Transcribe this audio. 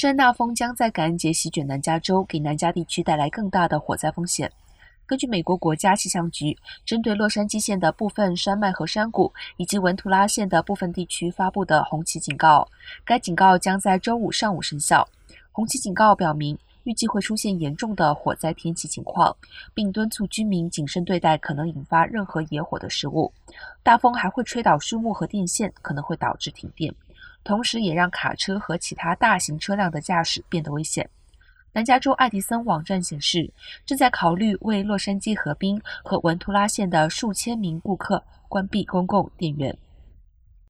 山大风将在感恩节席卷南加州，给南加地区带来更大的火灾风险。根据美国国家气象局针对洛杉矶县的部分山脉和山谷以及文图拉县的部分地区发布的红旗警告，该警告将在周五上午生效。红旗警告表明。预计会出现严重的火灾天气情况，并敦促居民谨慎对待可能引发任何野火的事物。大风还会吹倒树木和电线，可能会导致停电，同时也让卡车和其他大型车辆的驾驶变得危险。南加州爱迪森网站显示，正在考虑为洛杉矶河滨和文图拉县的数千名顾客关闭公共电源。